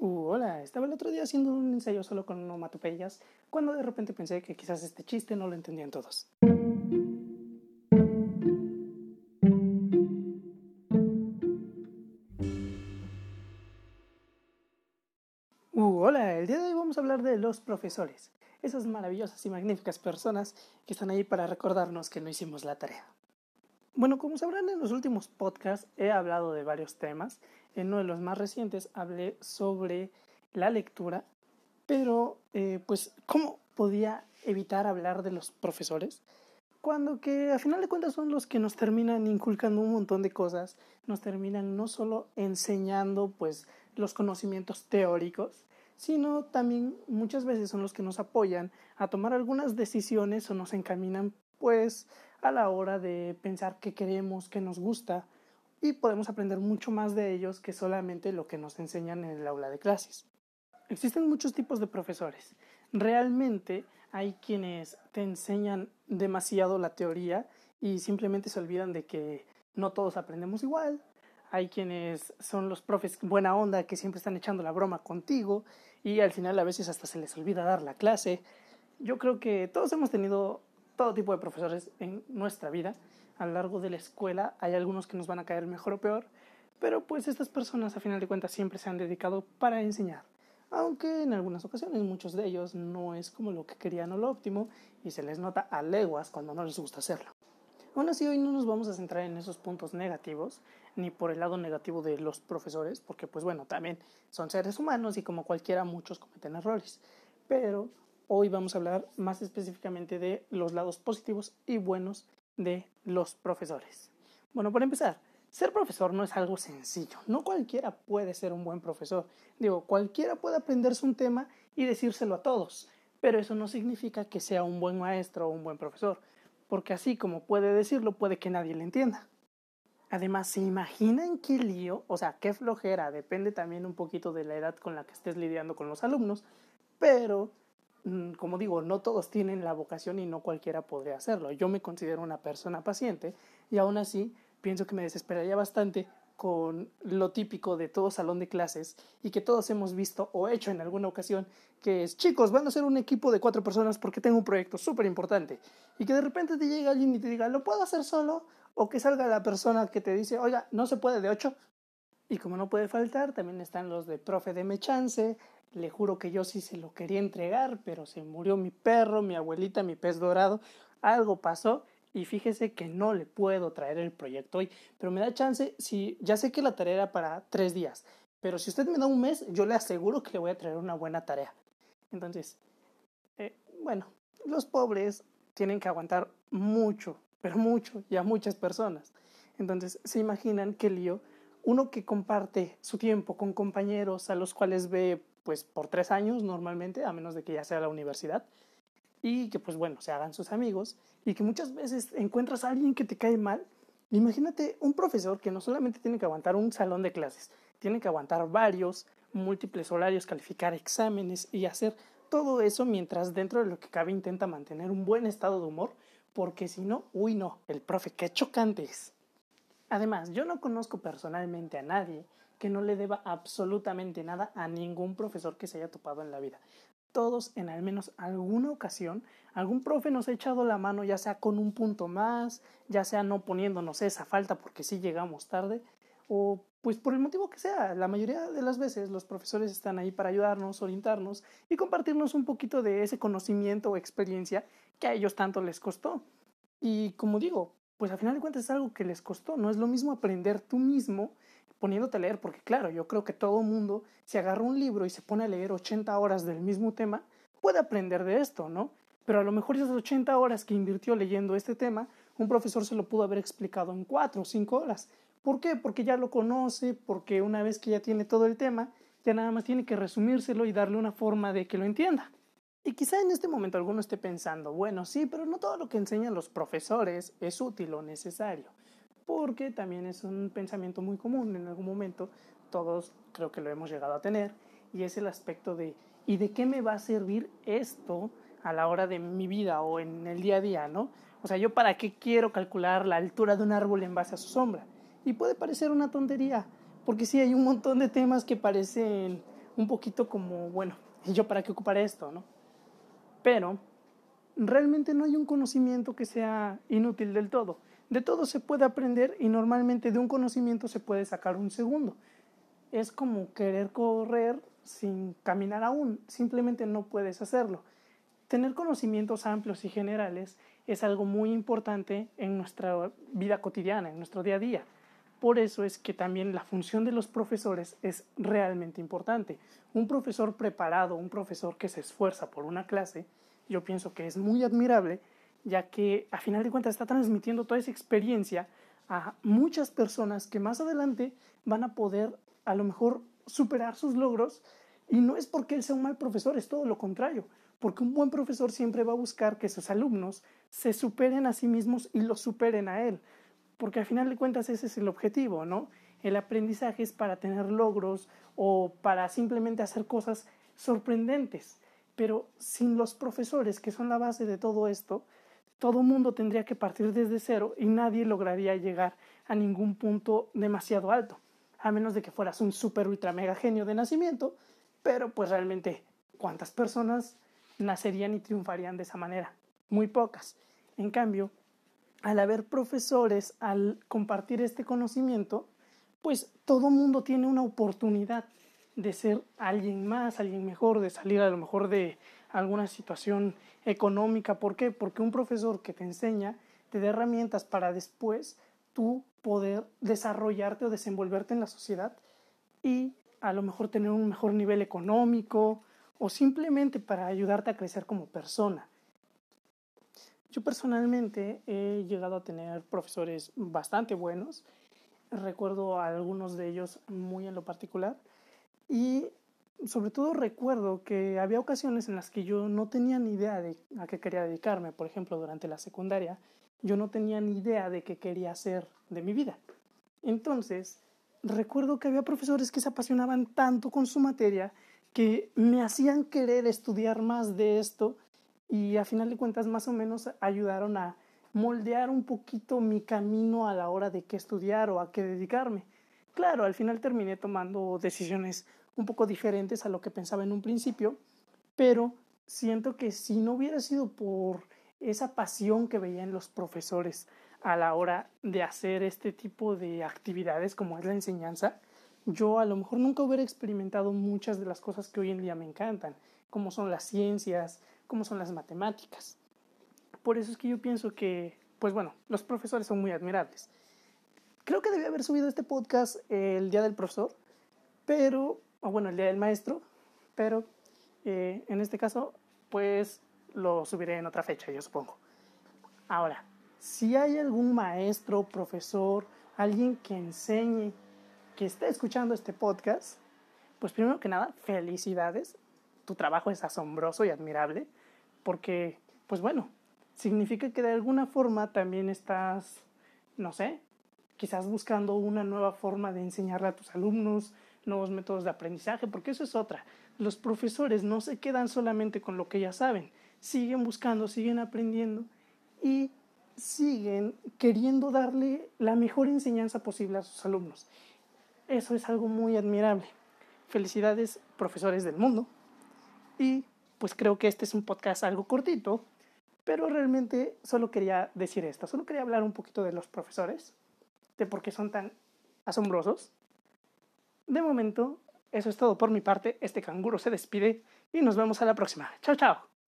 Uh, hola, estaba el otro día haciendo un ensayo solo con onomatopeyas cuando de repente pensé que quizás este chiste no lo entendían todos. Uh, hola, el día de hoy vamos a hablar de los profesores, esas maravillosas y magníficas personas que están ahí para recordarnos que no hicimos la tarea. Bueno, como sabrán en los últimos podcasts he hablado de varios temas. En uno de los más recientes hablé sobre la lectura, pero eh, pues ¿cómo podía evitar hablar de los profesores? Cuando que a final de cuentas son los que nos terminan inculcando un montón de cosas, nos terminan no solo enseñando pues los conocimientos teóricos, sino también muchas veces son los que nos apoyan a tomar algunas decisiones o nos encaminan pues a la hora de pensar qué queremos, qué nos gusta y podemos aprender mucho más de ellos que solamente lo que nos enseñan en el aula de clases. Existen muchos tipos de profesores. Realmente hay quienes te enseñan demasiado la teoría y simplemente se olvidan de que no todos aprendemos igual. Hay quienes son los profes buena onda que siempre están echando la broma contigo y al final a veces hasta se les olvida dar la clase. Yo creo que todos hemos tenido todo tipo de profesores en nuestra vida. A lo largo de la escuela hay algunos que nos van a caer mejor o peor, pero pues estas personas a final de cuentas siempre se han dedicado para enseñar. Aunque en algunas ocasiones muchos de ellos no es como lo que querían o lo óptimo y se les nota a leguas cuando no les gusta hacerlo. Aún así, hoy no nos vamos a centrar en esos puntos negativos, ni por el lado negativo de los profesores, porque pues bueno, también son seres humanos y como cualquiera muchos cometen errores. Pero Hoy vamos a hablar más específicamente de los lados positivos y buenos de los profesores. Bueno, para empezar, ser profesor no es algo sencillo. No cualquiera puede ser un buen profesor. Digo, cualquiera puede aprenderse un tema y decírselo a todos, pero eso no significa que sea un buen maestro o un buen profesor, porque así como puede decirlo, puede que nadie le entienda. Además, ¿se imaginan qué lío? O sea, qué flojera, depende también un poquito de la edad con la que estés lidiando con los alumnos, pero como digo, no todos tienen la vocación y no cualquiera podría hacerlo. Yo me considero una persona paciente y aún así pienso que me desesperaría bastante con lo típico de todo salón de clases y que todos hemos visto o hecho en alguna ocasión, que es, chicos, van a ser un equipo de cuatro personas porque tengo un proyecto súper importante y que de repente te llega alguien y te diga, ¿lo puedo hacer solo? O que salga la persona que te dice, oiga, no se puede de ocho. Y como no puede faltar, también están los de profe de chance, le juro que yo sí se lo quería entregar, pero se murió mi perro, mi abuelita, mi pez dorado. Algo pasó y fíjese que no le puedo traer el proyecto hoy. Pero me da chance, si ya sé que la tarea era para tres días, pero si usted me da un mes, yo le aseguro que le voy a traer una buena tarea. Entonces, eh, bueno, los pobres tienen que aguantar mucho, pero mucho, y a muchas personas. Entonces, se imaginan qué lío uno que comparte su tiempo con compañeros a los cuales ve pues por tres años normalmente, a menos de que ya sea la universidad, y que pues bueno, se hagan sus amigos, y que muchas veces encuentras a alguien que te cae mal. Imagínate un profesor que no solamente tiene que aguantar un salón de clases, tiene que aguantar varios, múltiples horarios, calificar exámenes y hacer todo eso mientras dentro de lo que cabe intenta mantener un buen estado de humor, porque si no, uy no, el profe, qué chocante es. Además, yo no conozco personalmente a nadie que no le deba absolutamente nada a ningún profesor que se haya topado en la vida. Todos en al menos alguna ocasión, algún profe nos ha echado la mano, ya sea con un punto más, ya sea no poniéndonos esa falta porque sí llegamos tarde, o pues por el motivo que sea. La mayoría de las veces los profesores están ahí para ayudarnos, orientarnos y compartirnos un poquito de ese conocimiento o experiencia que a ellos tanto les costó. Y como digo, pues al final de cuentas es algo que les costó. No es lo mismo aprender tú mismo poniéndote a leer, porque claro, yo creo que todo mundo, si agarra un libro y se pone a leer 80 horas del mismo tema, puede aprender de esto, ¿no? Pero a lo mejor esas 80 horas que invirtió leyendo este tema, un profesor se lo pudo haber explicado en 4 o 5 horas. ¿Por qué? Porque ya lo conoce, porque una vez que ya tiene todo el tema, ya nada más tiene que resumírselo y darle una forma de que lo entienda. Y quizá en este momento alguno esté pensando, bueno, sí, pero no todo lo que enseñan los profesores es útil o necesario porque también es un pensamiento muy común en algún momento, todos creo que lo hemos llegado a tener, y es el aspecto de, ¿y de qué me va a servir esto a la hora de mi vida o en el día a día, ¿no? O sea, yo para qué quiero calcular la altura de un árbol en base a su sombra. Y puede parecer una tontería, porque sí hay un montón de temas que parecen un poquito como, bueno, ¿y yo para qué ocuparé esto, no? Pero realmente no hay un conocimiento que sea inútil del todo. De todo se puede aprender y normalmente de un conocimiento se puede sacar un segundo. Es como querer correr sin caminar aún, simplemente no puedes hacerlo. Tener conocimientos amplios y generales es algo muy importante en nuestra vida cotidiana, en nuestro día a día. Por eso es que también la función de los profesores es realmente importante. Un profesor preparado, un profesor que se esfuerza por una clase, yo pienso que es muy admirable, ya que a final de cuentas está transmitiendo toda esa experiencia a muchas personas que más adelante van a poder a lo mejor superar sus logros y no es porque él sea un mal profesor, es todo lo contrario, porque un buen profesor siempre va a buscar que sus alumnos se superen a sí mismos y los superen a él, porque al final de cuentas ese es el objetivo, ¿no? El aprendizaje es para tener logros o para simplemente hacer cosas sorprendentes, pero sin los profesores, que son la base de todo esto, todo mundo tendría que partir desde cero y nadie lograría llegar a ningún punto demasiado alto, a menos de que fueras un super ultra mega genio de nacimiento, pero pues realmente, ¿cuántas personas nacerían y triunfarían de esa manera? Muy pocas. En cambio, al haber profesores, al compartir este conocimiento, pues todo mundo tiene una oportunidad de ser alguien más, alguien mejor, de salir a lo mejor de alguna situación económica. ¿Por qué? Porque un profesor que te enseña te da herramientas para después tú poder desarrollarte o desenvolverte en la sociedad y a lo mejor tener un mejor nivel económico o simplemente para ayudarte a crecer como persona. Yo personalmente he llegado a tener profesores bastante buenos, recuerdo a algunos de ellos muy en lo particular y sobre todo recuerdo que había ocasiones en las que yo no tenía ni idea de a qué quería dedicarme, por ejemplo, durante la secundaria, yo no tenía ni idea de qué quería hacer de mi vida. Entonces, recuerdo que había profesores que se apasionaban tanto con su materia que me hacían querer estudiar más de esto y a final de cuentas más o menos ayudaron a moldear un poquito mi camino a la hora de qué estudiar o a qué dedicarme. Claro, al final terminé tomando decisiones un poco diferentes a lo que pensaba en un principio, pero siento que si no hubiera sido por esa pasión que veía en los profesores a la hora de hacer este tipo de actividades como es la enseñanza, yo a lo mejor nunca hubiera experimentado muchas de las cosas que hoy en día me encantan, como son las ciencias, como son las matemáticas. Por eso es que yo pienso que, pues bueno, los profesores son muy admirables. Creo que debí haber subido este podcast el día del profesor, pero, o bueno, el día del maestro, pero eh, en este caso, pues lo subiré en otra fecha, yo supongo. Ahora, si hay algún maestro, profesor, alguien que enseñe, que esté escuchando este podcast, pues primero que nada, felicidades. Tu trabajo es asombroso y admirable porque, pues bueno, significa que de alguna forma también estás, no sé, quizás buscando una nueva forma de enseñarle a tus alumnos, nuevos métodos de aprendizaje, porque eso es otra. Los profesores no se quedan solamente con lo que ya saben, siguen buscando, siguen aprendiendo y siguen queriendo darle la mejor enseñanza posible a sus alumnos. Eso es algo muy admirable. Felicidades, profesores del mundo. Y pues creo que este es un podcast algo cortito, pero realmente solo quería decir esto, solo quería hablar un poquito de los profesores, de por qué son tan asombrosos. De momento, eso es todo por mi parte, este canguro se despide y nos vemos a la próxima. Chao, chao.